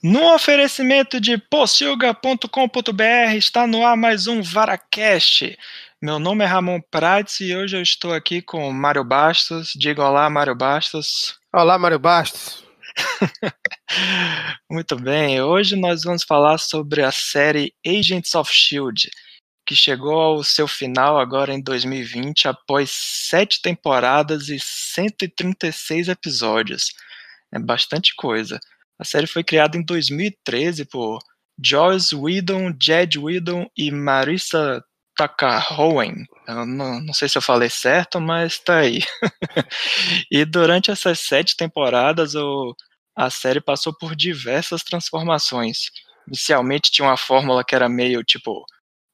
No oferecimento de possilga.com.br está no ar mais um Varacast. Meu nome é Ramon Prates e hoje eu estou aqui com Mário Bastos. Diga olá, Mário Bastos. Olá, Mário Bastos. Muito bem, hoje nós vamos falar sobre a série Agents of Shield, que chegou ao seu final agora em 2020, após sete temporadas e 136 episódios. É bastante coisa. A série foi criada em 2013 por Joss Whedon, Jed Whedon e Marissa Takahoen. Não, não sei se eu falei certo, mas tá aí. e durante essas sete temporadas, o, a série passou por diversas transformações. Inicialmente tinha uma fórmula que era meio tipo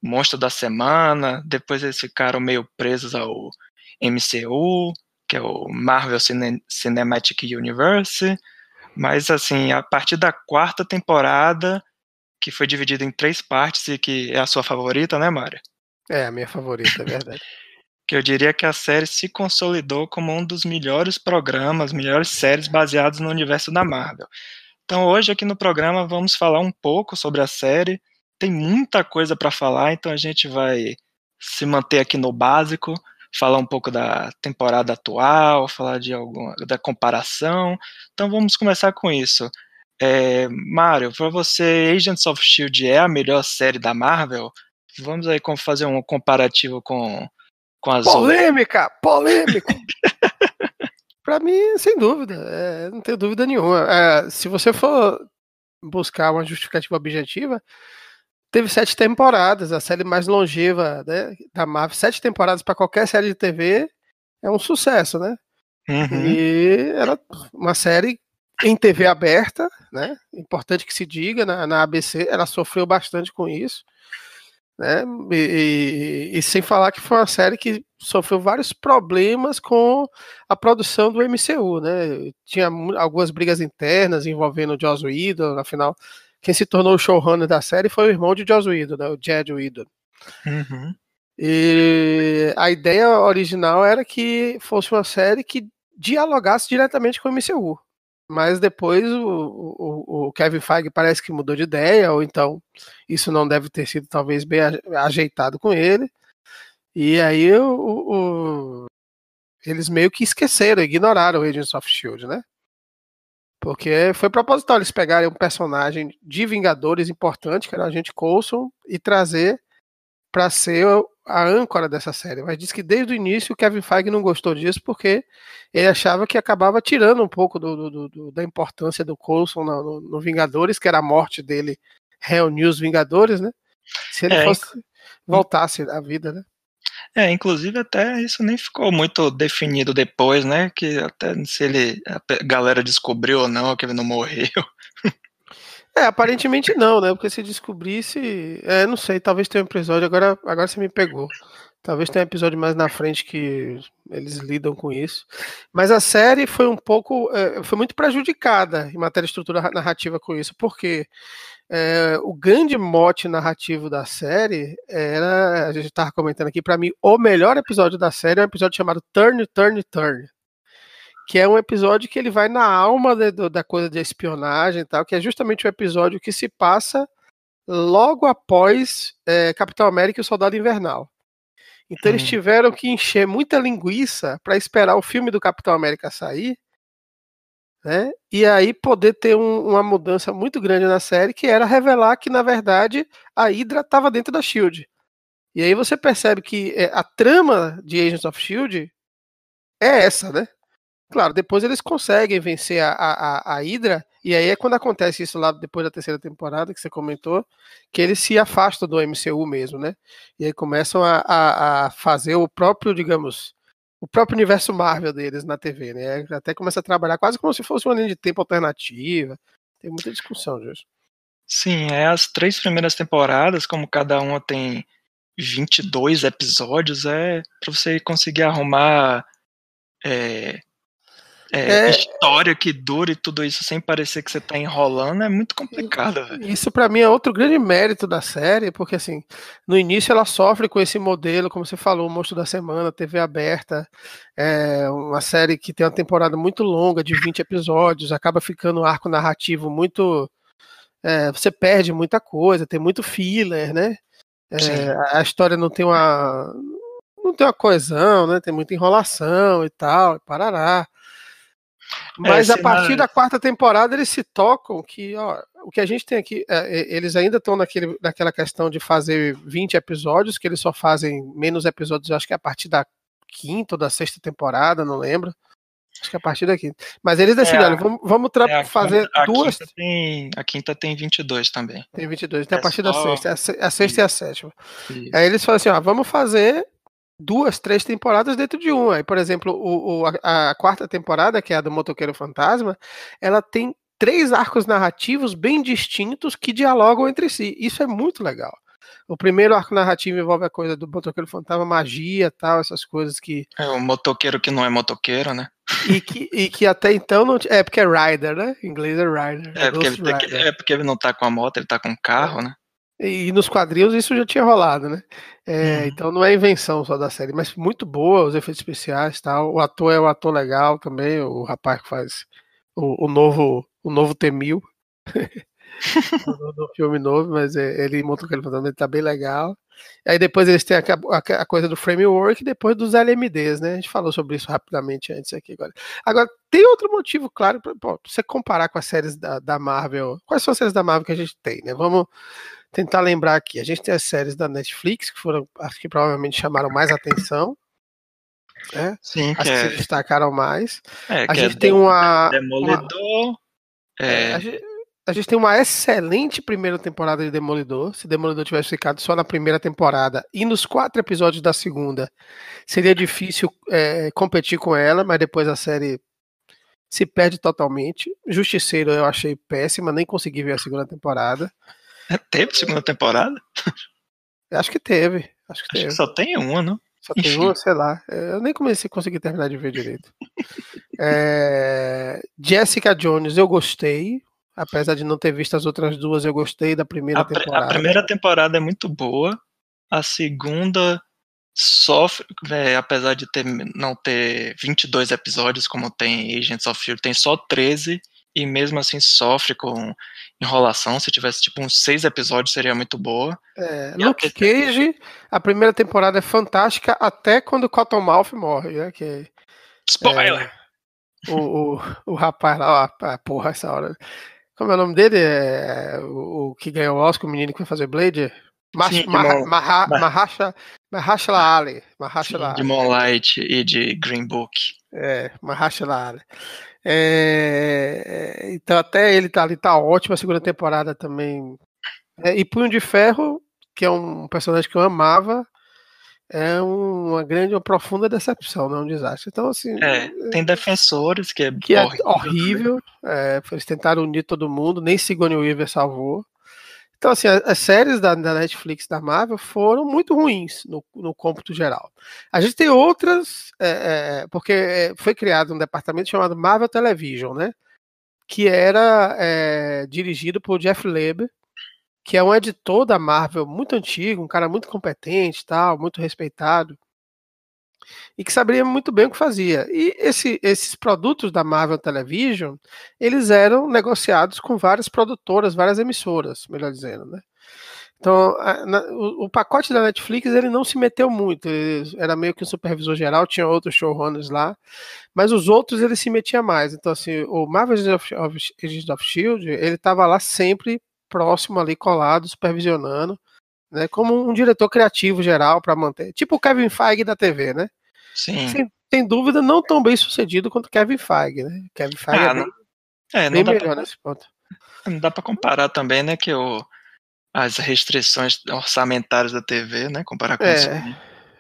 monstro da semana, depois eles ficaram meio presos ao MCU, que é o Marvel Cine Cinematic Universe, mas, assim, a partir da quarta temporada, que foi dividida em três partes e que é a sua favorita, né, Mário? É, a minha favorita, é verdade. que eu diria que a série se consolidou como um dos melhores programas, melhores séries baseadas no universo da Marvel. Então, hoje aqui no programa vamos falar um pouco sobre a série. Tem muita coisa para falar, então a gente vai se manter aqui no básico falar um pouco da temporada atual, falar de alguma da comparação. Então vamos começar com isso. É, Mário, para você, Agents of Shield é a melhor série da Marvel? Vamos aí fazer um comparativo com, com as polêmica, outras. polêmica. para mim, sem dúvida, é, não tenho dúvida nenhuma. É, se você for buscar uma justificativa objetiva, teve sete temporadas, a série mais longeva né, da Marvel. Sete temporadas para qualquer série de TV é um sucesso, né? Uhum. E era uma série em TV aberta, né? Importante que se diga, na, na ABC ela sofreu bastante com isso, né? E, e, e, sem falar que foi uma série que sofreu vários problemas com a produção do MCU, né? Tinha algumas brigas internas envolvendo o Joss Whedon, afinal quem se tornou o showrunner da série foi o irmão de Joss Whedon, né, o Jed Whedon. Uhum. E a ideia original era que fosse uma série que dialogasse diretamente com o MCU. Mas depois o, o, o, Kevin Feige parece que mudou de ideia, ou então isso não deve ter sido talvez bem ajeitado com ele. E aí o, eles meio que esqueceram, ignoraram o Agents of Shield, né? Porque foi proposital eles pegarem um personagem de Vingadores importante, que era o agente Coulson, e trazer para ser a âncora dessa série. Mas diz que desde o início o Kevin Feige não gostou disso porque ele achava que acabava tirando um pouco do, do, do, da importância do Coulson no, no, no, Vingadores, que era a morte dele reuniu os Vingadores, né? Se ele é, fosse voltasse à vida, né? É, inclusive até isso nem ficou muito definido depois, né? Que até se ele a galera descobriu ou não que ele não morreu. É, aparentemente não, né? Porque se descobrisse, é, não sei, talvez tenha um episódio, agora, agora você me pegou. Talvez tenha um episódio mais na frente que eles lidam com isso. Mas a série foi um pouco, é, foi muito prejudicada em matéria de estrutura narrativa com isso, porque é, o grande mote narrativo da série era, a gente estava comentando aqui, para mim, o melhor episódio da série é um episódio chamado Turn, Turn, Turn. Que é um episódio que ele vai na alma de, de, da coisa de espionagem e tal, que é justamente o episódio que se passa logo após é, Capitão América e o Soldado Invernal. Então hum. eles tiveram que encher muita linguiça para esperar o filme do Capitão América sair né? E aí poder ter um, uma mudança muito grande na série, que era revelar que, na verdade, a Hydra estava dentro da Shield. E aí você percebe que é, a trama de Agents of Shield é essa, né? Claro, depois eles conseguem vencer a, a, a Hydra, e aí é quando acontece isso lá depois da terceira temporada, que você comentou, que eles se afastam do MCU mesmo, né? E aí começam a, a, a fazer o próprio, digamos, o próprio universo Marvel deles na TV, né? Até começa a trabalhar quase como se fosse uma linha de tempo alternativa. Tem muita discussão disso. Sim, é as três primeiras temporadas, como cada uma tem 22 episódios, é para você conseguir arrumar é, é, é, história que dure tudo isso sem parecer que você está enrolando é muito complicado. Véio. Isso para mim é outro grande mérito da série, porque assim, no início ela sofre com esse modelo, como você falou, o Monstro da Semana, TV aberta, é uma série que tem uma temporada muito longa, de 20 episódios, acaba ficando um arco narrativo muito é, você perde muita coisa, tem muito filler, né? É, a história não tem uma não tem uma coesão, né? Tem muita enrolação e tal, parará. Mas é, a partir da quarta temporada eles se tocam que ó, o que a gente tem aqui, é, eles ainda estão naquela questão de fazer 20 episódios, que eles só fazem menos episódios, acho que é a partir da quinta ou da sexta temporada, não lembro. Acho que é a partir da quinta. Mas eles decidiram, é, vamos, vamos é, fazer a duas. Quinta tem, a quinta tem 22 também. Tem 22, tem é a partir só... da sexta. A, sexta Isso. e a sétima. Isso. Aí eles falam assim: ó, vamos fazer duas, três temporadas dentro de uma. Aí, por exemplo, o, o a, a, quarta temporada, que é a do Motoqueiro Fantasma, ela tem três arcos narrativos bem distintos que dialogam entre si. Isso é muito legal. O primeiro arco narrativo envolve a coisa do motoqueiro fantasma, magia tal, essas coisas que. É o motoqueiro que não é motoqueiro, né? E que, e que até então não. É porque é Rider, né? Em inglês é Rider. É, é porque, ele que, é porque ele não tá com a moto, ele tá com o carro, né? E nos quadrinhos isso já tinha rolado, né? É, uhum. Então não é invenção só da série, mas muito boa, os efeitos especiais tal. O ator é um ator legal também, o rapaz que faz o, o novo o novo T-1000. do, filme novo, mas é, ele monta aquele fantasma, ele tá bem legal. Aí depois eles têm a, a, a, coisa do framework e depois dos LMDs, né? A gente falou sobre isso rapidamente antes aqui agora. Agora, tem outro motivo, claro, para você comparar com as séries da, da, Marvel. Quais são as séries da Marvel que a gente tem, né? Vamos tentar lembrar aqui. A gente tem as séries da Netflix, que foram as que provavelmente chamaram mais atenção. Né? Sim, as que, que é... se destacaram mais. É, a gente é tem uma. Demolidor. Uma... É... é a gente a gente tem uma excelente primeira temporada de Demolidor. Se Demolidor tivesse ficado só na primeira temporada e nos quatro episódios da segunda, seria difícil é, competir com ela, mas depois a série se perde totalmente. Justiceiro eu achei péssima, nem consegui ver a segunda temporada. É, teve segunda temporada? Acho que teve. Acho que, acho teve. que só tem uma, não? Só tem Enfim. uma, sei lá. Eu nem comecei a conseguir terminar de ver direito. é, Jessica Jones, eu gostei. Apesar de não ter visto as outras duas, eu gostei da primeira a, temporada. A primeira temporada é muito boa. A segunda sofre, é, apesar de ter, não ter 22 episódios como tem Agents of Shield, tem só 13 e mesmo assim sofre com enrolação. Se tivesse tipo uns seis episódios seria muito boa. É, Luke a... Cage, a primeira temporada é fantástica até quando o Cottonmouth morre, né? Que, Spoiler! É, o, o, o rapaz lá, ó, porra, essa hora. Como é o nome dele? É, o, o que ganhou o Oscar, o menino que vai fazer Blade? Sim, Mahasha Ali. De Moonlight e de Green Book. É, Mahashala Ali. É, então até ele tá ali, tá ótimo, a segunda temporada também. É, e Punho de Ferro, que é um personagem que eu amava, é uma grande, uma profunda decepção, não é um desastre. Então, assim. É, tem defensores que é, que é horrível. É, eles tentaram unir todo mundo, nem Sigourney Weaver salvou. Então, assim, as, séries da, da, Netflix, da Marvel, foram muito ruins no, no cômputo geral. A gente tem outras, é, é, porque é, foi criado um departamento chamado Marvel Television, né? Que era é, dirigido por Jeff Leb, que é um editor da Marvel muito antigo, um cara muito competente, tal, muito respeitado, e que sabia muito bem o que fazia. E esse, esses produtos da Marvel Television, eles eram negociados com várias produtoras, várias emissoras, melhor dizendo, né? Então, a, na, o, o, pacote da Netflix ele não se meteu muito, ele era meio que um supervisor geral, tinha outros showrunners lá, mas os outros ele se metia mais. Então, assim, o Marvel Agents of, of Shield ele estava lá sempre próximo ali, colado, supervisionando, né? Como um diretor criativo geral para manter. Tipo o Kevin Feige da TV, né? Sim. Sem, sem dúvida, não tão bem sucedido quanto Kevin Feige, né? Kevin Feige ah, é bem, é, bem melhor pra, nesse ponto. Não dá para comparar também, né? Que o, as restrições orçamentárias da TV, né? Comparar com é, isso.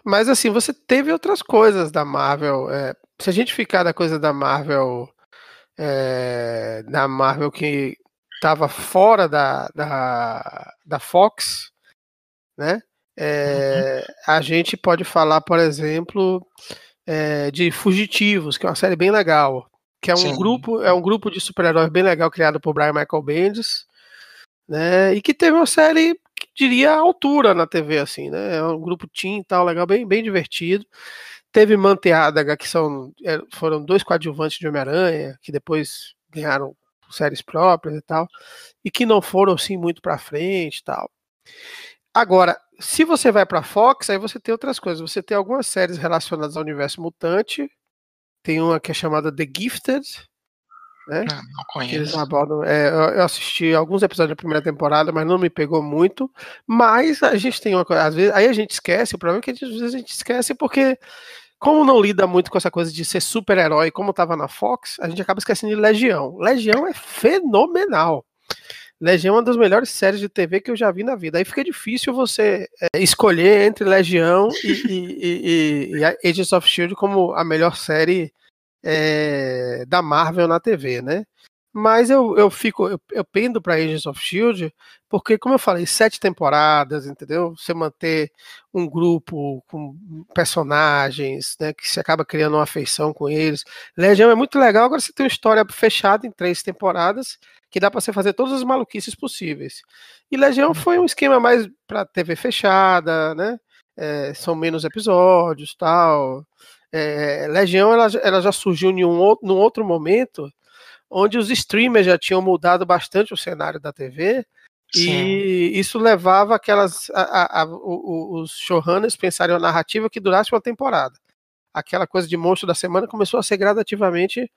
Mas assim, você teve outras coisas da Marvel. É, se a gente ficar da coisa da Marvel. É, da Marvel que estava fora da, da, da Fox, né? É. A gente pode falar, por exemplo, é, de Fugitivos, que é uma série bem legal, que é um Sim. grupo é um grupo de super-heróis bem legal criado por Brian Michael Bendis, né? E que teve uma série que diria altura na TV, assim, né? É um grupo teen tal, legal, bem, bem divertido. Teve Manteádaga, que são, é, foram dois coadjuvantes de Homem-Aranha, que depois ganharam séries próprias e tal, e que não foram assim muito para frente e tal. Agora, se você vai para Fox, aí você tem outras coisas. Você tem algumas séries relacionadas ao universo mutante. Tem uma que é chamada The Gifted, né? Não, não conheço. Eles abordam, é, eu assisti alguns episódios da primeira temporada, mas não me pegou muito. Mas a gente tem uma coisa, às vezes, aí a gente esquece, o problema é que às vezes a gente esquece porque como não lida muito com essa coisa de ser super-herói, como estava na Fox, a gente acaba esquecendo de Legião. Legião é fenomenal. Legião é uma das melhores séries de TV que eu já vi na vida. Aí fica difícil você é, escolher entre Legião e, e, e, e, Agents of Shield como a melhor série é, da Marvel na TV, né? Mas eu, eu fico, eu, eu pendo para Agents of Shield, porque, como eu falei, sete temporadas, entendeu? Você manter um grupo com personagens, né? Que se acaba criando uma afeição com eles. Legião é muito legal, agora você tem uma história fechada em três temporadas, que dá para você fazer todas as maluquices possíveis. E Legião uhum. foi um esquema mais para TV fechada, né? É, são menos episódios, tal. É, Legião ela, ela já surgiu em um, num outro momento onde os streamers já tinham mudado bastante o cenário da TV. Sim. E isso levava aquelas a, a, a, os showrunners pensarem uma narrativa que durasse uma temporada. Aquela coisa de monstro da semana começou a ser gradativamente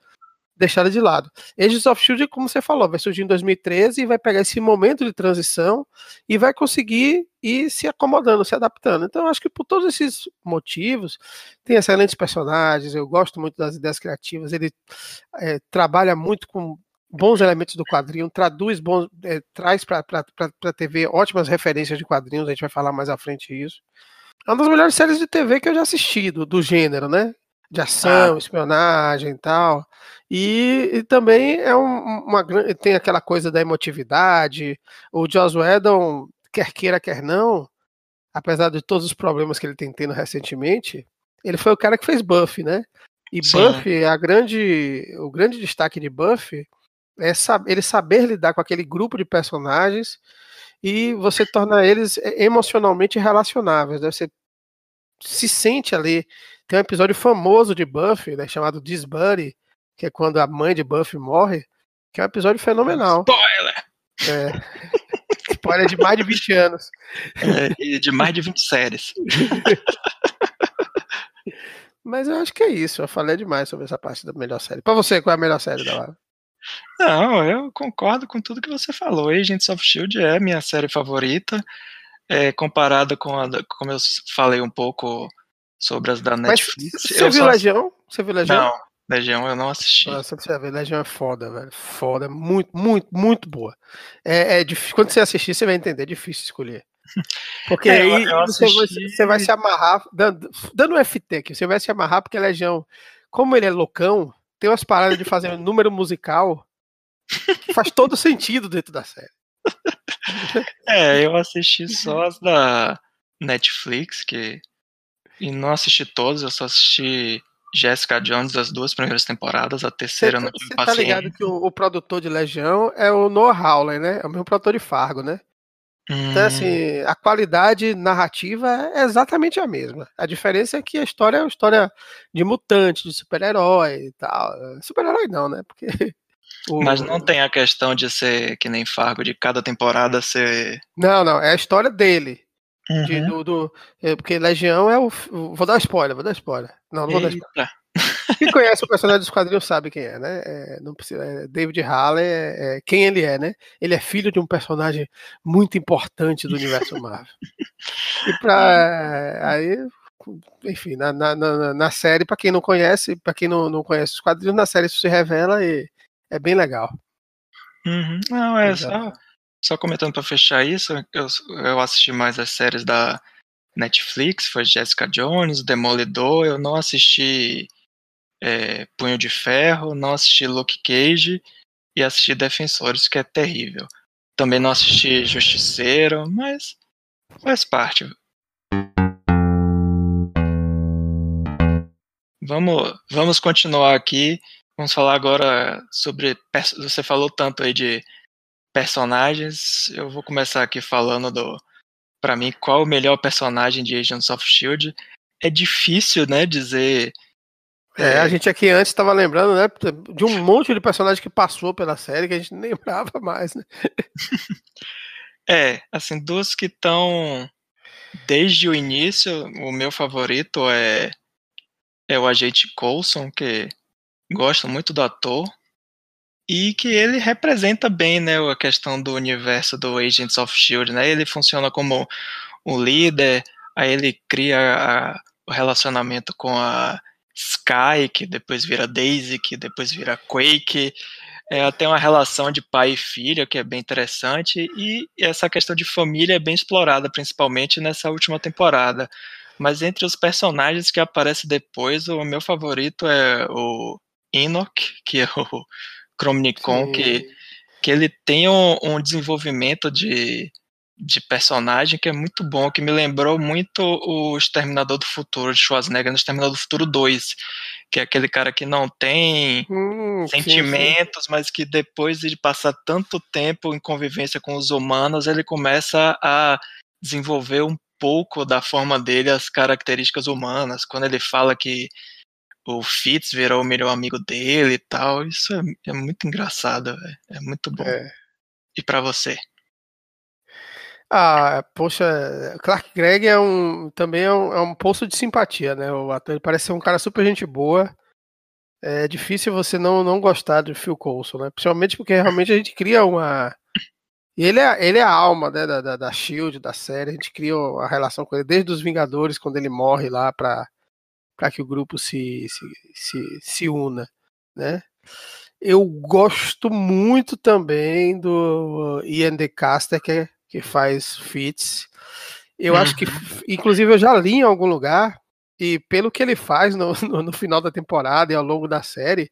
deixada de lado. Agents of Shield, como você falou, vai surgir em 2013 e vai pegar esse momento de transição e vai conseguir ir se acomodando, se adaptando. Então, acho que por todos esses motivos, tem excelentes personagens, eu gosto muito das ideias criativas, ele é, trabalha muito com bons elementos do quadrinho, traduz bons, é, traz para a TV ótimas referências de quadrinhos, a gente vai falar mais à frente isso. É uma das melhores séries de TV que eu já assisti, do, do gênero, né? De ação, ah. espionagem e tal. E, e também é um, uma tem aquela coisa da emotividade. O Joss Whedon, quer queira, quer não, apesar de todos os problemas que ele tem tendo recentemente, ele foi o cara que fez Buffy, né? E Sim. Buffy, a grande, o grande destaque de Buffy é ele saber lidar com aquele grupo de personagens e você torna eles emocionalmente relacionáveis. Né? Você se sente ali tem um episódio famoso de Buffy, né, chamado This Buddy, que é quando a mãe de Buffy morre, que é um episódio fenomenal. Spoiler! É. Spoiler de mais de 20 anos. É, e de mais de 20 séries. Mas eu acho que é isso. Eu falei demais sobre essa parte da melhor série. Pra você, qual é a melhor série da Lara? Não, eu concordo com tudo que você falou. Agents of Shield é minha série favorita. É, comparada com a, como eu falei um pouco sobre as da Netflix. Mas você viu só... Legião? Você viu Legião? Não, Legião eu não assisti. Nossa, você ver, Legião é foda, velho. Foda, muito, muito, muito boa. É, é difícil, quando você assistir, você vai entender, é difícil escolher. Porque é, aí você, vai, você, vai, se amarrar, dando, dando um FT aqui, você vai se amarrar porque Legião, como ele é loucão, tem umas paradas de fazer um número musical que faz todo sentido dentro da série. É, eu assisti só as da Netflix, que e não assisti todos, eu só assisti Jessica Jones das duas primeiras temporadas, a terceira cê, não tive Você tá ligado que o, o, produtor de Legião é o Noah Hawley, né? É o mesmo produtor de Fargo, né? Hum. Então, assim, a qualidade narrativa é exatamente a mesma. A diferença é que a história é uma história de mutante, de super-herói e tal. Super-herói não, né? Porque. O... Mas não tem a questão de ser que nem Fargo, de cada temporada ser. Não, não, é a história dele. Uhum. De, do, do, é, porque Legião é o. Vou dar spoiler, vou dar spoiler. Não, não vou Eita. dar spoiler. Quem conhece o personagem dos quadrinhos sabe quem é, né? É, não precisa, é David Halle é, é, quem ele é, né? Ele é filho de um personagem muito importante do universo Marvel. e pra. Aí, enfim, na, na, na, na série, para quem não conhece, para quem não, não conhece os quadrinhos, na série isso se revela e é bem legal. Uhum. Não, é só só comentando para fechar isso, eu, eu assisti mais as séries da Netflix, foi Jessica Jones, Demolidor, eu não assisti é, Punho de Ferro, não assisti Luke Cage e assisti Defensores, que é terrível. Também não assisti Justiceiro, mas faz parte. Vamos, vamos continuar aqui. Vamos falar agora sobre. Você falou tanto aí de personagens, eu vou começar aqui falando do. Pra mim, qual o melhor personagem de Agents of Shield? É difícil, né, dizer É, é, a gente aqui antes estava lembrando, né, de um monte de personagem que passou pela série que a gente nem lembrava mais, né? é, assim, duas que estão desde o início, o meu favorito é é o agente Coulson, que gosto muito do ator e que ele representa bem, né, a questão do universo do Agents of Shield, né? Ele funciona como um líder, aí ele cria a, o relacionamento com a Sky, que depois vira Daisy, que depois vira Quake. É, tem uma relação de pai e filha que é bem interessante e essa questão de família é bem explorada, principalmente nessa última temporada. Mas entre os personagens que aparecem depois, o meu favorito é o Enoch, que é o Chromnicon, que, que ele tem um, um, desenvolvimento de, de personagem que é muito bom, que me lembrou muito o Exterminador do Futuro, de Schwarzenegger, no Exterminador do Futuro 2, que é aquele cara que não tem hum, sentimentos, sim, sim. mas que depois de passar tanto tempo em convivência com os humanos, ele começa a desenvolver um pouco da forma dele as características humanas. Quando ele fala que o Fitz virou o melhor amigo dele e tal. Isso é, é muito engraçado, véio. é muito bom. É. E para você? Ah, poxa, Clark Gregg é um também é um, é um poço de simpatia, né? O ator ele parece ser um cara super gente boa. É difícil você não, não gostar do Phil Coulson, né? Principalmente porque realmente a gente cria uma. Ele é, ele é a alma né, da, da, da Shield, da série. A gente cria a relação com ele desde os Vingadores, quando ele morre lá pra, para que o grupo se, se, se, se una, né? Eu gosto muito também do Ian DeCaster, que, é, que faz Fits. Eu uhum. acho que, uhum. inclusive, eu já li em algum lugar, e pelo que ele faz no, no, no final da temporada e ao longo da série,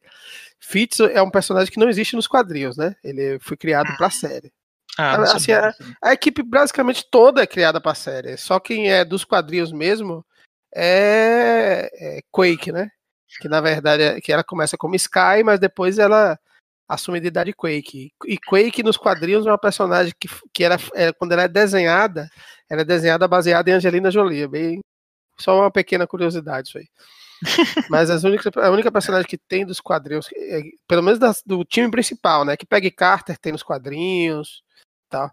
Fitz é um personagem que não existe nos quadrinhos, né? Ele foi criado para a série. Ah, assim, a, a, equipe basicamente toda é criada para a série. Só quem é dos quadrinhos mesmo é, é Quake, né? Que na verdade é, que ela começa como Sky, mas depois ela assume a identidade Quake. E Quake nos quadrinhos é uma personagem que, que era, é, quando ela é desenhada, ela é desenhada baseada em Angelina Jolie. É bem, só uma pequena curiosidade isso aí. Mas as únicas, a única personagem que tem dos quadrinhos, é, pelo menos das, do time principal, né? Que Peggy Carter tem nos quadrinhos tal.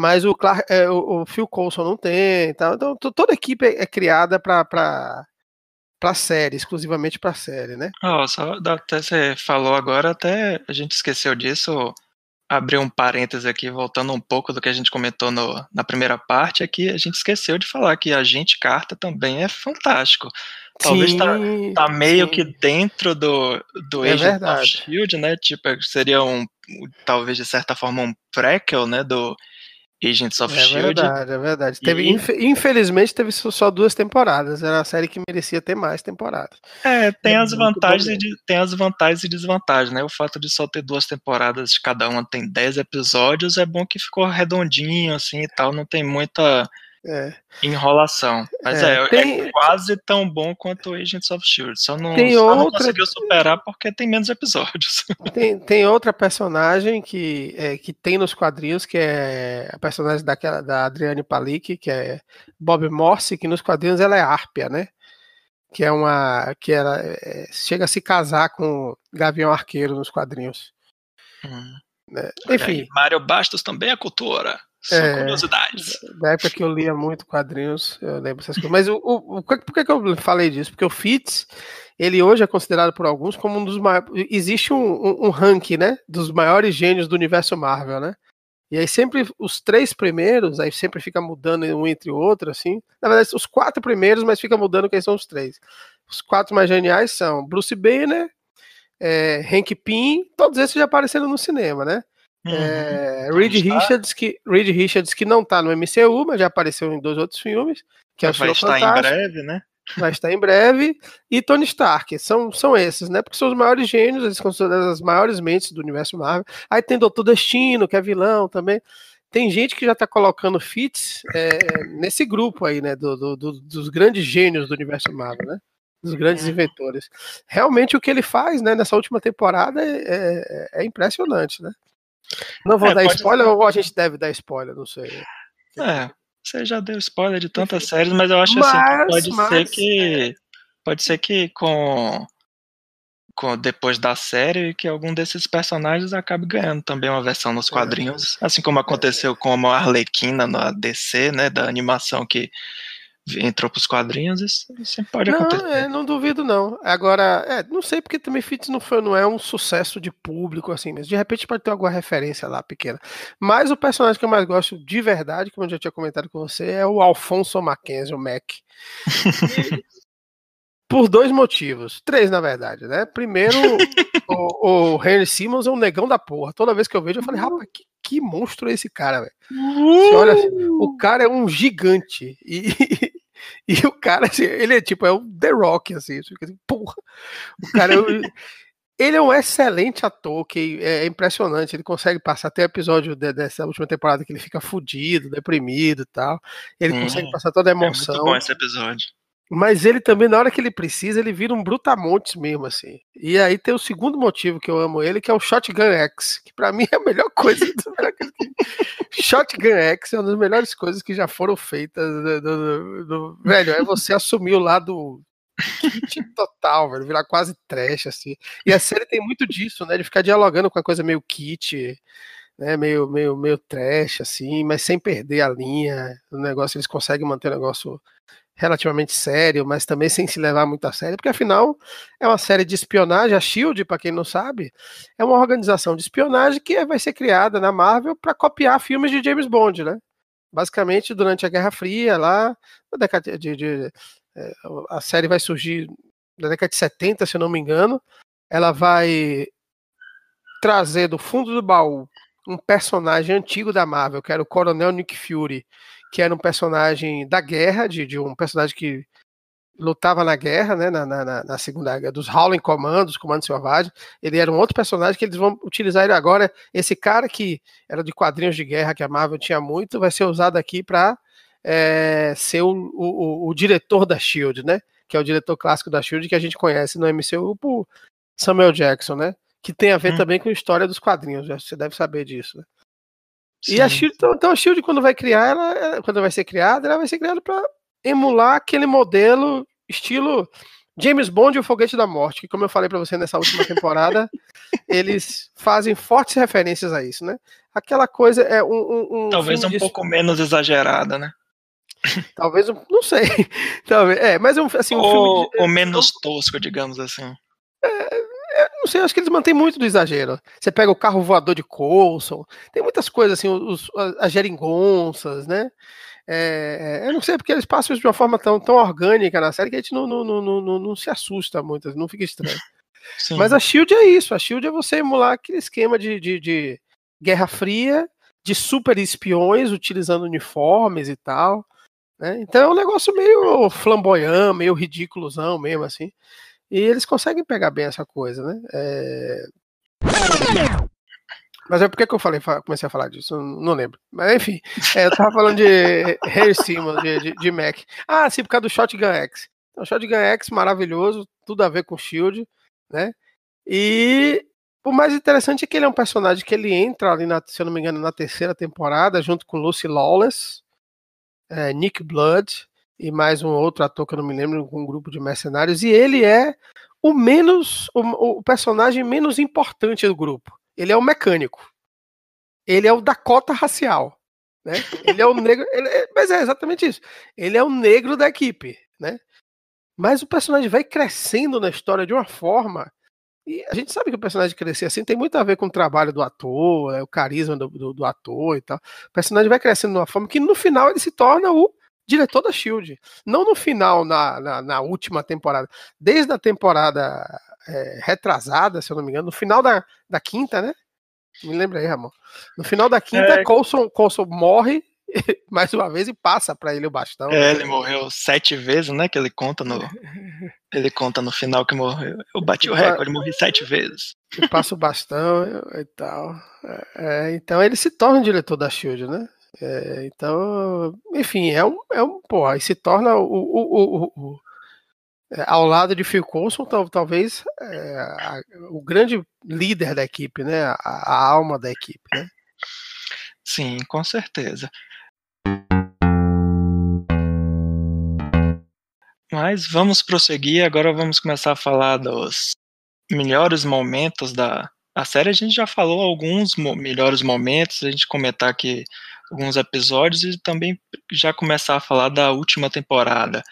Mas o, Clark, é, o, o, Phil Coulson não tem, tal. Então toda a equipe é, é criada para para série, exclusivamente para série, né? Oh, só até você falou agora, até a gente esqueceu disso. Abrir um parêntese aqui, voltando um pouco do que a gente comentou no, na primeira parte, é que a gente esqueceu de falar que a gente carta também é fantástico. Talvez tá, sim, tá, tá meio sim. que dentro do, do é Agent of Shield, né? Tipo, seria um, talvez de certa forma, um prequel, né? Do Agents of é Shield. É verdade, é verdade. E... Teve, infelizmente teve só duas temporadas. Era uma série que merecia ter mais temporadas. É, tem é as vantagens e tem as vantagens e desvantagens, né? O fato de só ter duas temporadas, cada uma tem dez episódios, é bom que ficou redondinho assim e tal, não tem muita é. Enrolação. Mas é, é, tem... é, quase tão bom quanto Agents of Shield. Só não, tem só outra... não conseguiu superar porque tem menos episódios. Tem, tem outra personagem que, é, que tem nos quadrinhos, que é a personagem daquela, da Adriane Palik, que é Bob Morse, que nos quadrinhos ela é Árpia, né? Que é uma. que ela é, chega a se casar com Gavião Arqueiro nos quadrinhos. Hum. Né? Enfim. Mário Bastos também é cultura. Só é, curiosidades. Da época que eu lia muito quadrinhos, eu lembro essas coisas. Mas o, o, o, por que, que eu falei disso? Porque o Fitz, ele hoje é considerado por alguns como um dos maiores. Existe um, um, um ranking, né? Dos maiores gênios do universo Marvel, né? E aí sempre os três primeiros, aí sempre fica mudando um entre o outro, assim. Na verdade, os quatro primeiros, mas fica mudando quem são os três. Os quatro mais geniais são Bruce Banner, é, Hank Pym, todos esses já apareceram no cinema, né? Uhum. É, Reed, Richards, que, Reed Richards, que não tá no MCU, mas já apareceu em dois outros filmes. Que é o vai estar Fantástico, em breve, né? Vai estar em breve. E Tony Stark, são, são esses, né? Porque são os maiores gênios, eles são as maiores mentes do universo Marvel. Aí tem Doutor Destino, que é vilão também. Tem gente que já tá colocando Fitz é, nesse grupo aí, né? Do, do, do, dos grandes gênios do universo Marvel, né? Dos grandes é. inventores. Realmente o que ele faz, né, nessa última temporada é, é, é impressionante, né? Não vou é, dar spoiler ser. ou a gente deve dar spoiler, não sei. É, você já deu spoiler de tantas séries, mas eu acho mas, assim que pode mas, ser que. É. Pode ser que com depois da série que algum desses personagens acabe ganhando também uma versão nos é. quadrinhos, é. assim como aconteceu com a Arlequina na DC, né, da animação que entrou pros quadrinhos, isso, pode não, acontecer. É, não duvido não. Agora, é, não sei porque também Fitz não foi, não é um sucesso de público assim, mas de repente pode ter alguma referência lá pequena. Mas o personagem que eu mais gosto de verdade, como eu já tinha comentado com você, é o Alfonso Mackenzie, o Mac. por dois motivos, três na verdade, né? Primeiro, o, o Henry Simmons é um negão da porra. Toda vez que eu vejo, eu falei, rapaz, que, que monstro é esse cara, velho. Você olha, assim, o cara é um gigante e, e o cara, assim, ele é tipo, é o The Rock, assim, assim porra. O cara é ele é um excelente ator, que é impressionante. Ele consegue passar até o episódio de, dessa última temporada que ele fica fudido, deprimido e tal. Ele hum, consegue passar toda a emoção. É muito bom esse episódio. Mas ele também, na hora que ele precisa, ele vira um brutamontes mesmo, assim. E aí tem o segundo motivo que eu amo ele, que é o Shotgun X, que para mim é a melhor coisa. Shotgun X é uma das melhores coisas que já foram feitas. Do, do, do... Velho, é você assumir o lado kit total, velho, virar quase trash, assim. E a série tem muito disso, né? De ficar dialogando com a coisa meio kit, né? Meio, meio, meio trash, assim, mas sem perder a linha. O negócio, eles conseguem manter o negócio relativamente sério, mas também sem se levar muito a sério, porque afinal é uma série de espionagem. A Shield, para quem não sabe, é uma organização de espionagem que vai ser criada na Marvel para copiar filmes de James Bond, né? Basicamente, durante a Guerra Fria, lá na década de, de, é, a série vai surgir na década de 70, se eu não me engano. Ela vai trazer do fundo do baú um personagem antigo da Marvel, que era o Coronel Nick Fury, que era um personagem da guerra, de, de um personagem que lutava na guerra, né, na, na, na segunda guerra, dos Howling Commandos, Comando Selvagem. Ele era um outro personagem que eles vão utilizar ele agora. Esse cara que era de quadrinhos de guerra, que a Marvel tinha muito, vai ser usado aqui para é, ser o, o, o, diretor da Shield, né? Que é o diretor clássico da Shield que a gente conhece no MCU por Samuel Jackson, né? Que tem a ver hum. também com a história dos quadrinhos. Você deve saber disso. Né? Sim. E a Shield, então, então, a Shield quando vai criar, ela, quando vai ser criada, ela vai ser criada para emular aquele modelo estilo James Bond e o Foguete da Morte, que como eu falei para você nessa última temporada, eles fazem fortes referências a isso, né? Aquela coisa é um, um, um talvez um pouco menos exagerada, né? Talvez, não sei. Talvez, é, mas é um, assim, um ou, filme de, ou menos tosco, digamos assim. É, não sei, acho que eles mantêm muito do exagero. Você pega o carro voador de Coulson, tem muitas coisas assim, os, as geringonças, né? É, eu não sei porque eles passam isso de uma forma tão, tão orgânica na série que a gente não, não, não, não, não se assusta muito, não fica estranho. Sim. Mas a Shield é isso, a Shield é você emular aquele esquema de, de, de Guerra Fria, de super espiões utilizando uniformes e tal. Né? Então é um negócio meio flamboyant, meio ridículozão mesmo, assim. E eles conseguem pegar bem essa coisa, né? É... Mas é por que eu falei, comecei a falar disso? Não lembro. Mas enfim, é, eu tava falando de Harry Simmons, de, de, de, Mac. Ah, sim, por causa do Shotgun X. Então, Shotgun X, maravilhoso, tudo a ver com Shield, né? E o mais interessante é que ele é um personagem que ele entra ali, na, se eu não me engano, na terceira temporada, junto com Lucy Lawless, é, Nick Blood, e mais um outro ator que eu não me lembro, com um grupo de mercenários, e ele é o menos o, o, personagem menos importante do grupo. Ele é o mecânico. Ele é o da cota racial, né? Ele é o negro, é, mas é exatamente isso. Ele é o negro da equipe, né? Mas o personagem vai crescendo na história de uma forma e a gente sabe que o personagem crescer assim tem muito a ver com o trabalho do ator, é, o carisma do, do, do, ator e tal. O personagem vai crescendo de uma forma que no final ele se torna o diretor da Shield. Não no final, na, na, na última temporada. Desde a temporada é, retrasada, se eu não me engano, no final da, da quinta, né? Me lembra aí, Ramon. No final da quinta, é... Coulson, Coulson morre mais uma vez e passa para ele o bastão. É, ele morreu sete vezes, né? Que ele conta no. Ele conta no final que morreu. Eu bati o recorde, morri sete vezes. E passa o bastão e tal. É, então ele se torna diretor da Shield, né? É, então, enfim, é um, é um pô, aí se torna o, o, o, o é, ao lado de Phil Coulson, tal, talvez é, a, o grande líder da equipe, né? A, a, alma da equipe, né? Sim, com certeza. Mas vamos prosseguir, agora vamos começar a falar dos melhores momentos da a série, a gente já falou alguns mo melhores momentos, a gente comentar aqui alguns episódios e também já começar a falar da última temporada.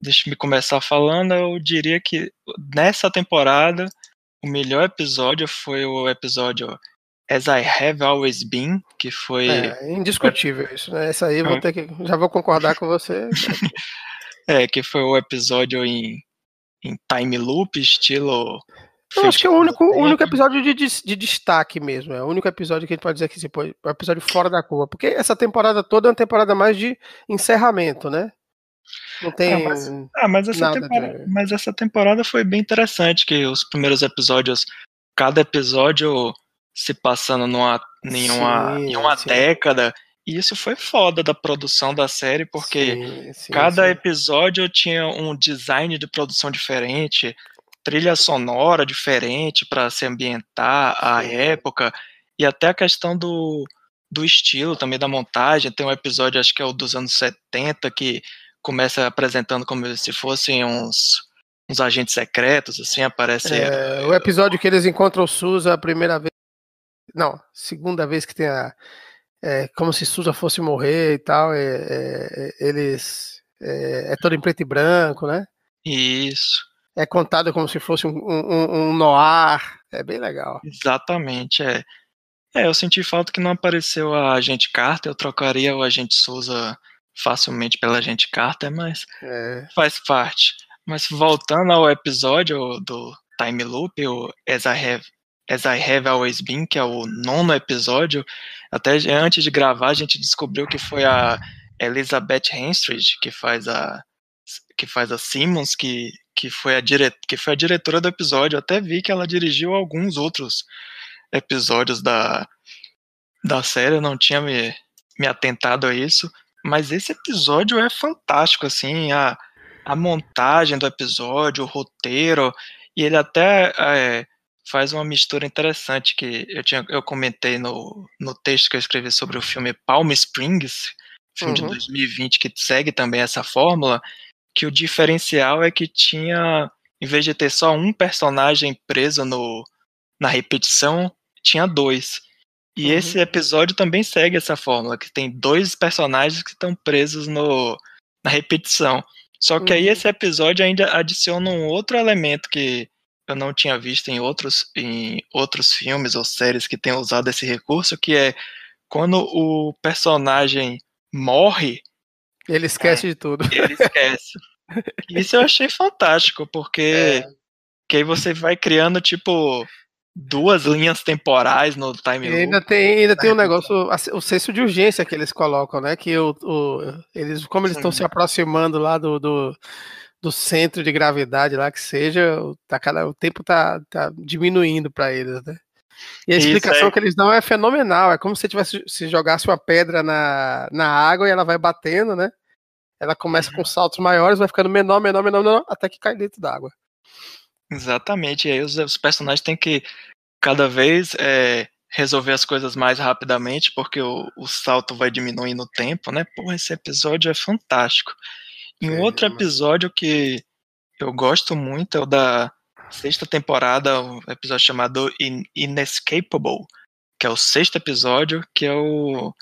Deixa me começar falando, eu diria que nessa temporada o melhor episódio foi o episódio As I Have Always Been, que foi. É, indiscutível isso, né? Essa aí eu vou é. ter que. Já vou concordar com você. é, que foi o episódio em, em time loop, estilo. Eu acho que é o único, o único episódio de, de, de, destaque mesmo. É o único episódio que a gente pode dizer que é um episódio fora da curva. Porque essa temporada toda é uma temporada mais de encerramento, né? Não tem. Ah, mas, ah, mas, essa temporada, de... mas essa temporada foi bem interessante, que os primeiros episódios, cada episódio se passando numa, em uma, sim, em uma década. E isso foi foda da produção da série, porque sim, sim, cada episódio tinha um design de produção diferente, trilha sonora diferente para se ambientar à época, e até a questão do, do estilo também da montagem. Tem um episódio, acho que é o dos anos 70, que começa apresentando como se fossem uns, uns agentes secretos, assim, aparece. É, o episódio que eles encontram o Suza a primeira vez. Não, segunda vez que tem a. É, como se Suza fosse morrer e tal. É, é, eles. É, é, todo em preto e branco, né? Isso. É contado como se fosse um, um, um noir. É bem legal. Exatamente, é. É, eu senti falta que não apareceu a agente Carter, eu trocaria o agente Souza facilmente pela agente Carter, mas é. faz parte. Mas voltando ao episódio do Time Loop, o As I Have, As I Have Always Been, que é o nono episódio, até antes de gravar a gente descobriu que foi a Elizabeth Henstridge que faz a que faz a Simmons, que, que, foi a dire, que foi a diretora do episódio. Eu até vi que ela dirigiu alguns outros episódios da, da série, eu não tinha me, me atentado a isso. Mas esse episódio é fantástico, assim, a, a montagem do episódio, o roteiro, e ele até é, faz uma mistura interessante que eu, tinha, eu comentei no, no texto que eu escrevi sobre o filme Palm Springs, filme uhum. de 2020 que segue também essa fórmula, que o diferencial é que tinha, em vez de ter só um personagem preso no, na repetição, tinha dois. E uhum. esse episódio também segue essa fórmula, que tem dois personagens que estão presos no, na repetição. Só que uhum. aí esse episódio ainda adiciona um outro elemento que eu não tinha visto em outros, em outros filmes ou séries que tenham usado esse recurso, que é quando o personagem morre. Ele esquece é, de tudo. Ele esquece. Isso eu achei fantástico, porque é. que aí você vai criando, tipo, duas linhas temporais no time. Ainda tem, ainda tem um negócio, o senso de urgência que eles colocam, né? Que o, o eles, como eles estão se aproximando lá do, do, do, centro de gravidade lá que seja, tá cada, o tempo tá, tá diminuindo para eles, né? E a explicação que eles dão é fenomenal. É como se tivesse se jogasse uma pedra na, na água e ela vai batendo, né? Ela começa uhum. com saltos maiores, vai ficando menor, menor, menor, menor, até que cai dentro d'água. Exatamente. E aí os, os personagens têm que cada vez é, resolver as coisas mais rapidamente, porque o, o salto vai diminuindo o tempo, né? Pô, esse episódio é fantástico. Em um outro episódio que eu gosto muito é o da sexta temporada, um episódio chamado In Inescapable, que é o sexto episódio, que é o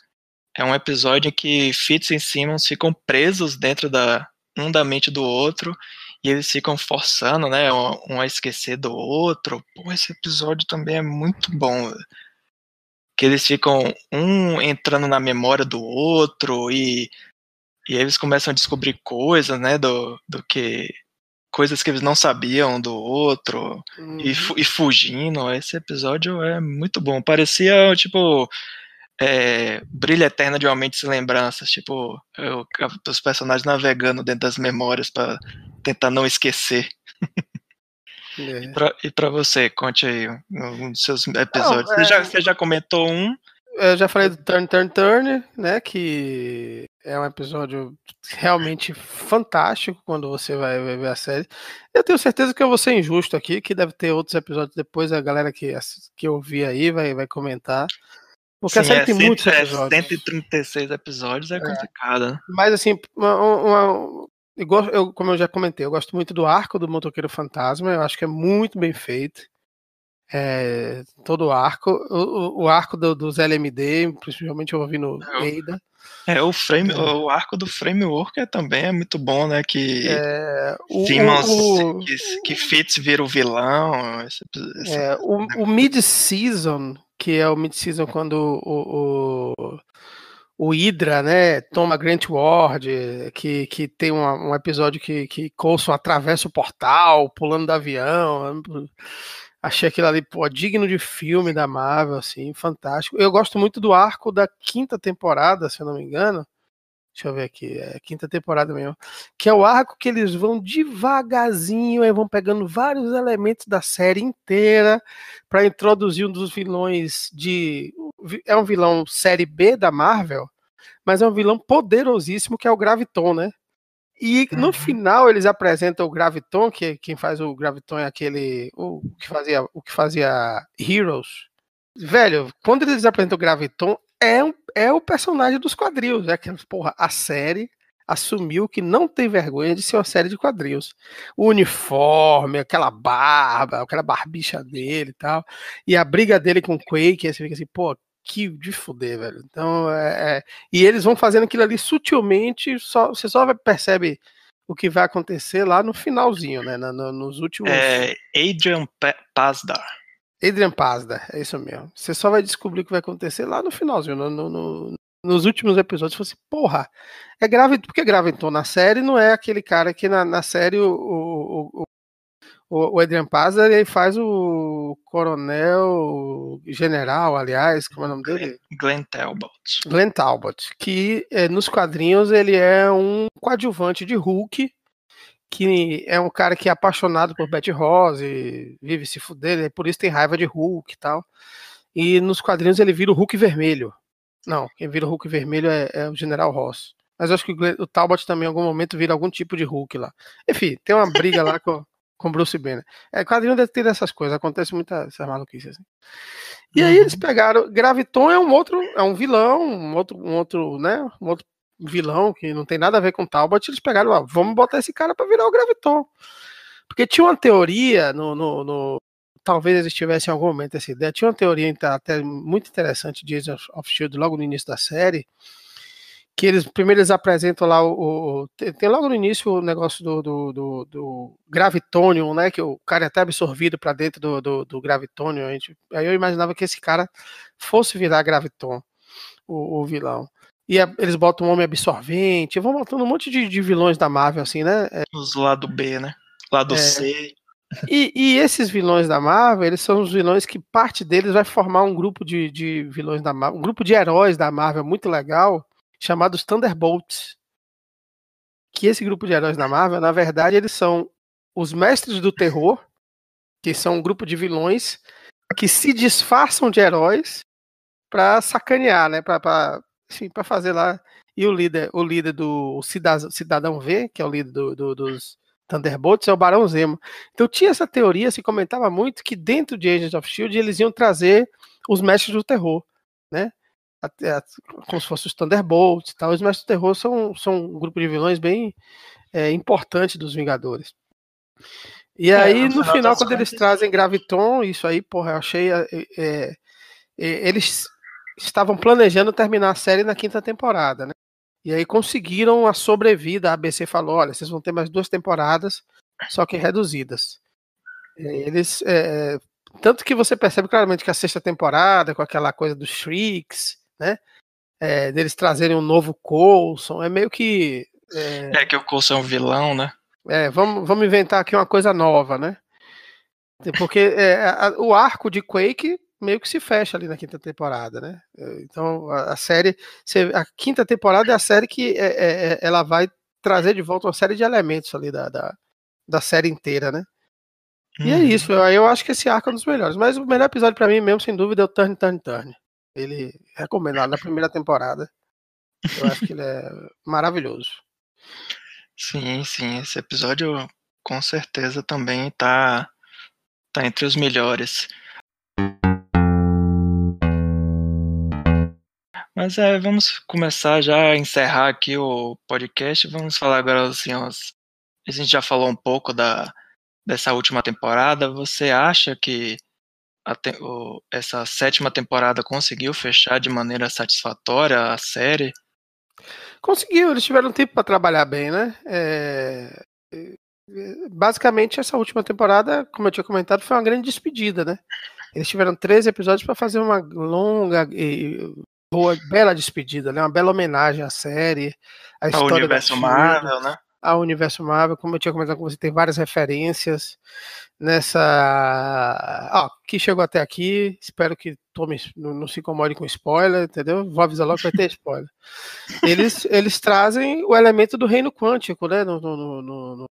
é um episódio em que Fitz e Simmons ficam presos dentro da um da mente do outro e eles ficam forçando, né, um a esquecer do outro. Pô, esse episódio também é muito bom. Que eles ficam um entrando na memória do outro e, e eles começam a descobrir coisas, né, do, do que coisas que eles não sabiam do outro uhum. e, e fugindo. Esse episódio é muito bom. Parecia tipo é, brilho eterno de uma mente sem lembranças, tipo, eu, os personagens navegando dentro das memórias para tentar não esquecer. É. e, para você, conte aí um dos seus episódios. Não, é... você, já, você já comentou um. Eu já falei do Turn, Turn, Turn, né? Que é um episódio realmente fantástico quando você vai, ver a série. Eu tenho certeza que eu vou ser injusto aqui, que deve ter outros episódios depois, a galera que, que eu vi aí vai, vai comentar. Porque Sim, a série é tem muitos é episódios. 136 episódios é, é. complicado, né? Mas assim, uma, uma, eu, como eu já comentei, eu gosto muito do arco do Motoqueiro Fantasma, eu acho que é muito bem feito. É, todo o arco, o, o arco do, dos LMD, principalmente eu ouvi no Eida. É, o frame, é. o arco do framework é, também é muito bom, né? Que é, o, Simmons, o, que, que Fitz vira o vilão. Esse, esse, é, o, o mid-season, que é o mid-season quando o, o, o Hydra, né, toma Grant Ward, que, que tem um, um episódio que, que Coulson atravessa o portal, pulando do avião. Achei aquilo ali, pô, digno de filme da Marvel, assim, fantástico. Eu gosto muito do arco da quinta temporada, se eu não me engano. Deixa eu ver aqui, é quinta temporada mesmo. Que é o arco que eles vão devagarzinho e vão pegando vários elementos da série inteira para introduzir um dos vilões de. É um vilão série B da Marvel, mas é um vilão poderosíssimo que é o Graviton, né? E no uhum. final eles apresentam o Graviton, que quem faz o Graviton é aquele o que fazia o que fazia Heroes. Velho, quando eles apresentam o Graviton, é, um, é o personagem dos quadrinhos, é que porra, a série assumiu que não tem vergonha de ser uma série de quadrinhos. O uniforme, aquela barba, aquela barbicha dele e tal, e a briga dele com o Quake, aí você fica assim, pô, que de fuder, velho. Então, é, é, e eles vão fazendo aquilo ali sutilmente, só, você só percebe o que vai acontecer lá no finalzinho, né? No, nos últimos. É Adrian Pazdar. Adrian Pazdar, é isso mesmo. Você só vai descobrir o que vai acontecer lá no finalzinho, no, no, no, nos últimos episódios. Você assim, porra, é grave, porque Graviton na série não é aquele cara que na, na série o, o, o, o, Adrian Pazar ele faz o coronel general, aliás, como é o nome dele? Glenn Talbot. Glenn Talbot, que é, nos quadrinhos ele é um coadjuvante de Hulk, que é um cara que é apaixonado por Betty Rose, vive se fuder, por isso tem raiva de Hulk e tal. E nos quadrinhos ele vira o Hulk vermelho. Não, quem vira o Hulk vermelho é, é o General Ross. Mas eu acho que o Talbot também em algum momento vira algum tipo de Hulk lá. Enfim, tem uma briga lá com com Bruce Banner. É, quadrinho deve ter essas coisas, acontece muita essas maluquices assim. E aí eles uhum. pegaram, Graviton é um outro, é um vilão, um outro, um outro, né, um outro vilão que não tem nada a ver com Talbot, eles pegaram, ah, vamos botar esse cara para virar o Graviton. Porque tinha uma teoria no, no, no talvez eles tivessem em algum momento essa ideia, tinha uma teoria até muito interessante de Agents of Shield logo no início da série, que eles primeiro eles apresentam lá o, o tem, tem, logo no início o negócio do, do, do, do gravitônio, né, que o cara é até absorvido para dentro do, do, do gravitônio, a gente, aí eu imaginava que esse cara fosse virar graviton, o, o vilão. E a, eles botam um homem absorvente, vão botando um monte de, de vilões da Marvel, assim, né? É, Os lado B, né? Lado é, C. E, e, esses vilões da Marvel, eles são os vilões que parte deles vai formar um grupo de, de vilões da Marvel, um grupo de heróis da Marvel muito legal, chamados Thunderbolts. Que esse grupo de heróis da Marvel, na verdade, eles são os mestres do terror, que são um grupo de vilões que se disfarçam de heróis para sacanear, né? Para para fazer lá. E o líder, o líder do Cidadão V, que é o líder do, do, dos Thunderbolts, é o Barão Zemo. Então tinha essa teoria, se comentava muito que dentro de Agents of Shield eles iam trazer os mestres do terror, né? Até, como se fossem os Thunderbolts e tal. Os Mestres do Terror são, são um grupo de vilões bem é, importante dos Vingadores. E é, aí, no, no final, final quando eles trazem Graviton, isso aí, porra, eu achei. É, é, é, eles estavam planejando terminar a série na quinta temporada, né? E aí conseguiram a sobrevida. A ABC falou: olha, vocês vão ter mais duas temporadas, só que reduzidas. Eles. É, tanto que você percebe claramente que a sexta temporada, com aquela coisa dos Shrieks, né? É, deles trazerem um novo Coulson, é meio que. É, é que o Coulson é um vilão, né? É, vamos, vamos inventar aqui uma coisa nova, né? Porque é, a, o arco de Quake meio que se fecha ali na quinta temporada, né? Então a, a série, a quinta temporada é a série que é, é, é, ela vai trazer de volta uma série de elementos ali da, da, da série inteira, né? E é uhum. isso, eu, eu acho que esse arco é um dos melhores. Mas o melhor episódio para mim mesmo, sem dúvida, é o Turn, Turn, Turn. Ele recomendado na primeira temporada. Eu acho que ele é maravilhoso. Sim, sim. Esse episódio com certeza também tá, tá entre os melhores. Mas é, vamos começar já a encerrar aqui o podcast. Vamos falar agora assim, a gente já falou um pouco da, dessa última temporada. Você acha que te, o, essa sétima temporada conseguiu fechar de maneira satisfatória a série? Conseguiu, eles tiveram tempo para trabalhar bem, né? É, basicamente, essa última temporada, como eu tinha comentado, foi uma grande despedida, né? Eles tiveram 13 episódios para fazer uma longa e boa, bela despedida, né? Uma bela homenagem à série, à história Ao universo Marvel, né? Ao universo Marvel, como eu tinha comentado com você, tem várias referências nessa. Ó, que chegou até aqui, espero que tome, não, não, se incomode com spoiler, entendeu? Vou avisar logo que vai ter spoiler. Eles, eles trazem o elemento do reino quântico, né? No, no, no,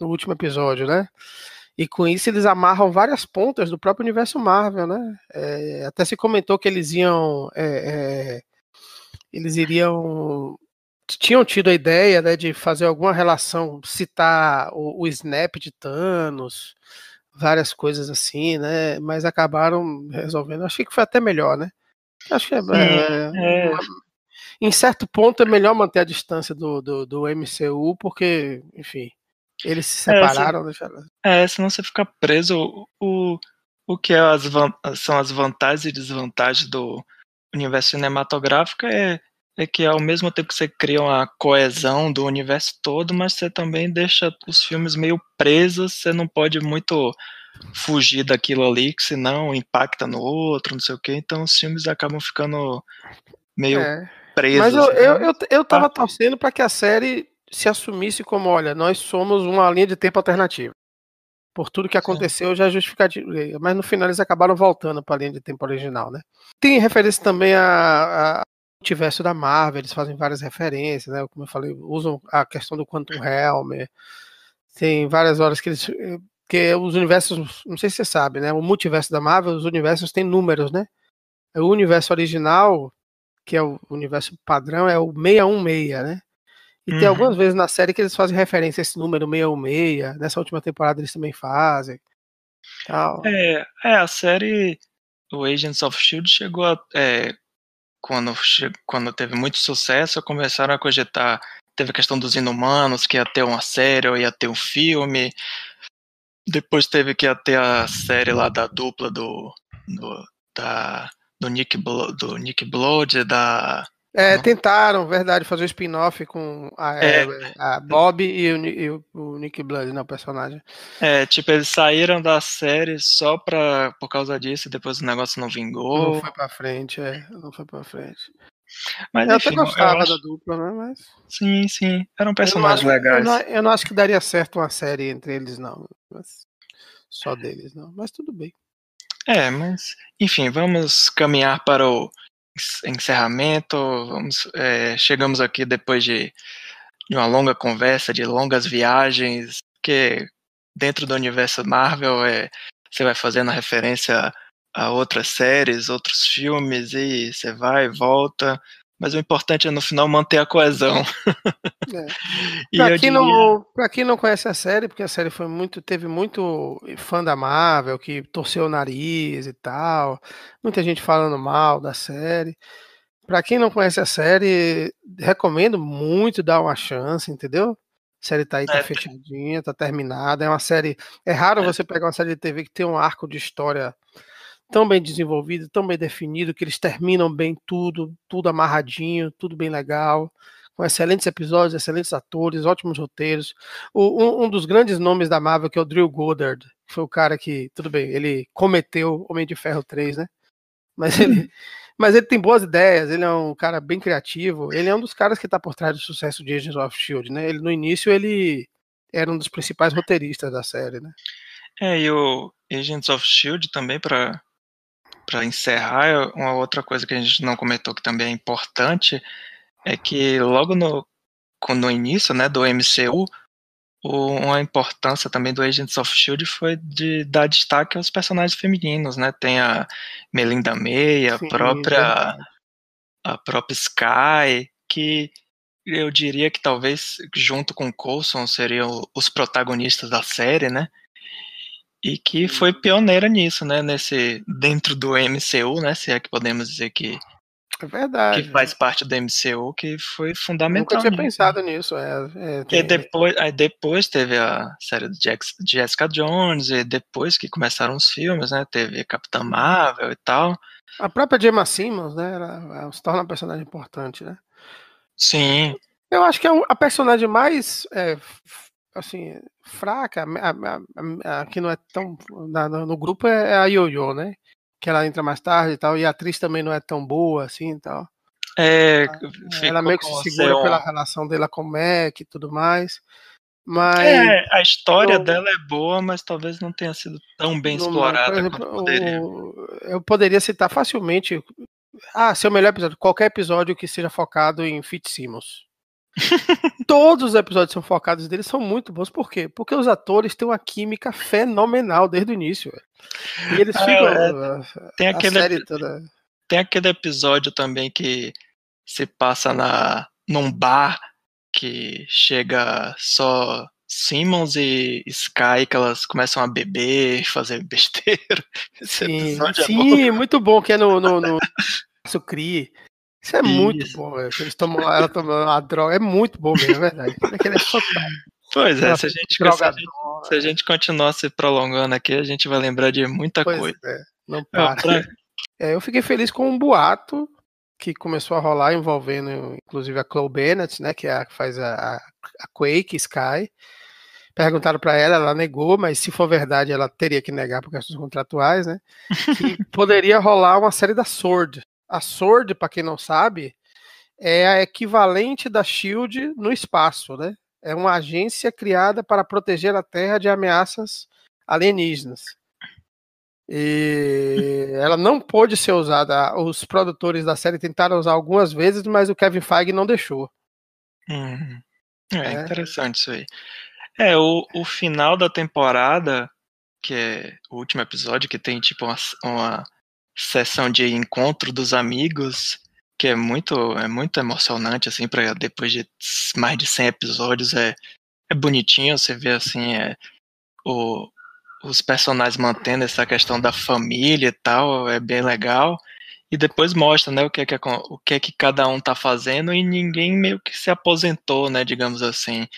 no último episódio, né? E com isso eles amarram várias pontas do próprio universo Marvel, né? É, até se comentou que eles iam. É, é, eles iriam. Tinham tido a ideia né, de fazer alguma relação, citar o, o Snap de Thanos, várias coisas assim, né? Mas acabaram resolvendo. Achei que foi até melhor, né? Acho que é, é, é em certo ponto é melhor manter a distância do, do, do MCU, porque, enfim, eles se separaram, é, se, é, senão você fica preso. O, o que é as, são as vantagens e desvantagens do universo cinematográfico é, é que ao mesmo tempo que você cria uma coesão do universo todo, mas você também deixa os filmes meio presos, você não pode muito fugir daquilo ali, que senão impacta no outro, não sei o que, então os filmes acabam ficando meio é. presos. Mas eu, né? eu, eu, eu tava ah. torcendo para que a série se assumisse como, olha, nós somos uma linha de tempo alternativa. Por tudo que aconteceu, Sim. já é justificativo. Mas no final eles acabaram voltando para a linha de tempo original, né? Tem referência também a, a multiverso da Marvel, eles fazem várias referências, né? Como eu falei, usam a questão do Quantum Realm. Tem várias horas que eles. que os universos. Não sei se você sabe, né? O multiverso da Marvel, os universos têm números, né? O universo original, que é o universo padrão, é o 616, né? E uhum. tem algumas vezes na série que eles fazem referência a esse número 616. Nessa última temporada eles também fazem. Tal. É, é, a série o Agents of Shield chegou a. É, quando, quando teve muito sucesso, começaram a cogitar. Teve a questão dos inumanos, que ia ter uma série ou ia ter um filme. Depois teve que ia ter a série lá da dupla do. do da, do Nick, Blo, do Nick Blood, da é, tentaram, verdade, fazer o um spin-off com a, é, é, a Bob e, o, e o, Nick Blood, né, o personagem. É, tipo, eles saíram da série só pra, por causa disso, e depois o negócio não vingou. Não foi pra frente, é, não foi pra frente. Mas, eu enfim, até gostava eu acho... da dupla, né, mas... Sim, sim, eram personagens eu acho, legais. Eu não, eu não, acho que daria certo uma série entre eles, não. Só deles, não, mas tudo bem. É, mas, enfim, vamos caminhar para o encerramento. Vamos, é, chegamos aqui depois de, de, uma longa conversa, de longas viagens, que dentro do universo Marvel é, você vai fazendo referência a outras séries, outros filmes, e você vai e volta mas o importante é no final manter a coesão. É. Para quem, diria... não, quem não conhece a série, porque a série foi muito, teve muito fã da Marvel que torceu o nariz e tal, muita gente falando mal da série. Para quem não conhece a série, recomendo muito dar uma chance, entendeu? A série tá aí, tá é. fechadinha, tá terminada. É uma série. É raro é. você pegar uma série de TV que tem um arco de história tão bem desenvolvido, tão bem definido, que eles terminam bem tudo, tudo amarradinho, tudo bem legal, com excelentes episódios, excelentes atores, ótimos roteiros. O, um, um, dos grandes nomes da Marvel, que é o Drew Goddard, que foi o cara que, tudo bem, ele cometeu Homem de Ferro 3, né? Mas ele, mas ele tem boas ideias, ele é um cara bem criativo, ele é um dos caras que está por trás do sucesso de Agents of S.H.I.E.L.D., né? Ele, no início, ele era um dos principais roteiristas da série, né? É, e o Agents of S.H.I.E.L.D. também, para para encerrar, uma outra coisa que a gente não comentou que também é importante é que logo no, no início né, do MCU, o, uma importância também do Agents of S.H.I.E.L.D. foi de dar destaque aos personagens femininos, né? Tem a Melinda May, a Sim, própria a própria Sky, que eu diria que talvez junto com Coulson seriam os protagonistas da série, né? E que foi pioneira nisso, né, nesse dentro do MCU, né, se é que podemos dizer que É verdade. Que faz parte do MCU, que foi fundamental. Nunca tinha nisso. pensado nisso. É, é, tem... e depois, aí depois teve a série do Jessica Jones, e depois que começaram os filmes, né? Teve Capitã Marvel e tal. A própria Gemma Simmons, né? Ela, ela se torna uma personagem importante, né? Sim. Eu acho que é a personagem mais é, assim, fraca, a, a, a, que não é tão. Na, no grupo é a Yo-Yo, né? Que ela entra mais tarde e tal, e a atriz também não é tão boa assim e tal. É, ela meio que se segura pela relação dela com o Mac e tudo mais. Mas. É, a história dela é boa, mas talvez não tenha sido tão bem explorada exemplo, poderia. O, eu poderia citar facilmente. Ah, seu melhor episódio. Qualquer episódio que seja focado em Fitzsimmons. Todos os episódios são focados deles são muito bons. Por quê? Porque os atores têm uma química fenomenal desde o início. Véio. E eles ah, ficam. É, tem, aquele, toda... tem aquele episódio também que se passa na, num bar que chega só Simmons e Sky, que elas começam a beber, fazer besteira. Esse sim, é sim é muito bom, que é no, no, no. Isso é Isso. muito bom, velho. Eles tomam, ela tomando uma droga. É muito bom mesmo, é verdade. Aquele é Pois é, se a, gente, se, a gente, se a gente continuar se prolongando aqui, a gente vai lembrar de muita pois coisa. É, não para. Pra... É, eu fiquei feliz com um boato que começou a rolar envolvendo, inclusive, a Chloe Bennett, né, que, é a, que faz a, a Quake Sky. Perguntaram para ela, ela negou, mas se for verdade, ela teria que negar por questões contratuais, né? Que poderia rolar uma série da Sword, a Sword, para quem não sabe, é a equivalente da Shield no espaço, né? É uma agência criada para proteger a Terra de ameaças alienígenas. E ela não pôde ser usada. Os produtores da série tentaram usar algumas vezes, mas o Kevin Feige não deixou. Uhum. É, é, interessante isso aí. É, o, o final da temporada, que é o último episódio, que tem tipo uma, uma sessão de encontro dos amigos, que é muito, é muito emocionante, assim, para depois de mais de 100 episódios, é, é bonitinho, você vê, assim, é, o, os personagens mantendo essa questão da família e tal, é bem legal, e depois mostra, né, o que é que, o que, é que cada um tá fazendo e ninguém meio que se aposentou, né, digamos assim.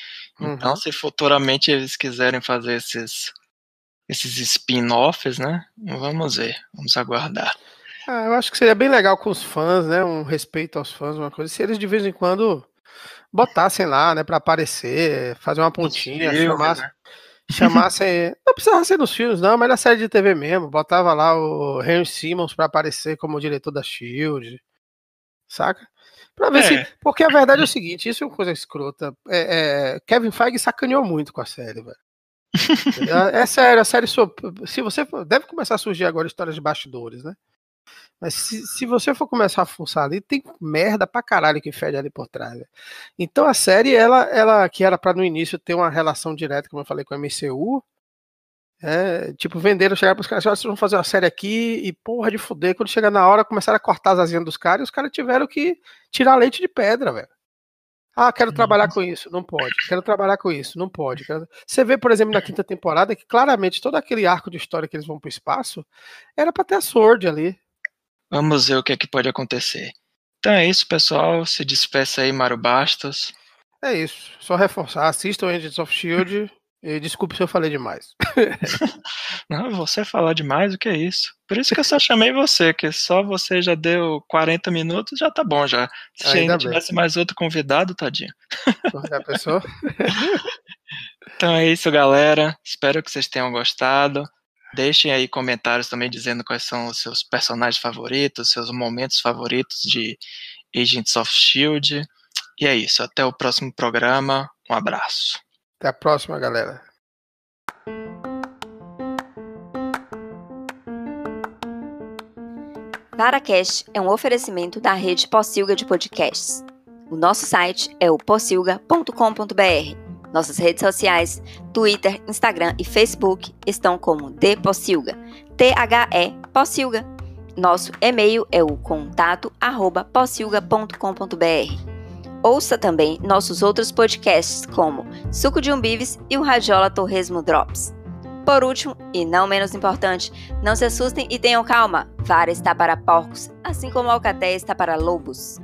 Então, uhum. se futuramente eles quiserem fazer esses esses spin-offs, né? Vamos ver, vamos aguardar. Ah, eu acho que seria bem legal com os fãs, né? Um respeito aos fãs, uma coisa. Se eles de vez em quando botassem lá, né, para aparecer, fazer uma pontinha, filmes, chamassem, né? chamassem. não precisava ser nos filmes, não, mas na série de TV mesmo. Botava lá o Henry Simmons para aparecer como diretor da Shield, saca? Pra ver é. se. Porque a verdade é o seguinte: isso é uma coisa escrota. É, é, Kevin Feige sacaneou muito com a série, velho. É sério, a série. Se você deve começar a surgir agora histórias de bastidores, né? Mas se, se você for começar a fuçar ali, tem merda pra caralho que fede ali por trás. Né? Então a série, ela, ela que era para no início ter uma relação direta, como eu falei, com a MCU, é, tipo, venderam, chegaram pros caras, vocês vão fazer uma série aqui e porra de fuder. Quando chega na hora, começaram a cortar as asinhas dos caras e os caras tiveram que tirar leite de pedra, velho. Ah, quero trabalhar com isso, não pode. Quero trabalhar com isso, não pode. Você vê, por exemplo, na quinta temporada que claramente todo aquele arco de história que eles vão pro espaço era para ter a Sword ali. Vamos ver o que é que pode acontecer. Então é isso, pessoal. Se despeça aí, Mário Bastos. É isso. Só reforçar. Assistam Agents of Shield. Desculpe se eu falei demais. Não, você falar demais, o que é isso? Por isso que eu só chamei você, que só você já deu 40 minutos, já tá bom já. Se ainda, ainda tivesse mais outro convidado, tadinho. Já pensou? então é isso, galera. Espero que vocês tenham gostado. Deixem aí comentários também dizendo quais são os seus personagens favoritos, seus momentos favoritos de Agents of Shield. E é isso. Até o próximo programa. Um abraço. Até a próxima, galera. VaraCast é um oferecimento da rede Possilga de podcasts. O nosso site é o possilga.com.br. Nossas redes sociais, Twitter, Instagram e Facebook estão como The Possilga, T-H-E Possilga. Nosso e-mail é o contato arroba possilga.com.br. Ouça também nossos outros podcasts como Suco de Umbives e o Radiola Torresmo Drops. Por último, e não menos importante, não se assustem e tenham calma. Vara está para porcos, assim como Alcaté está para lobos.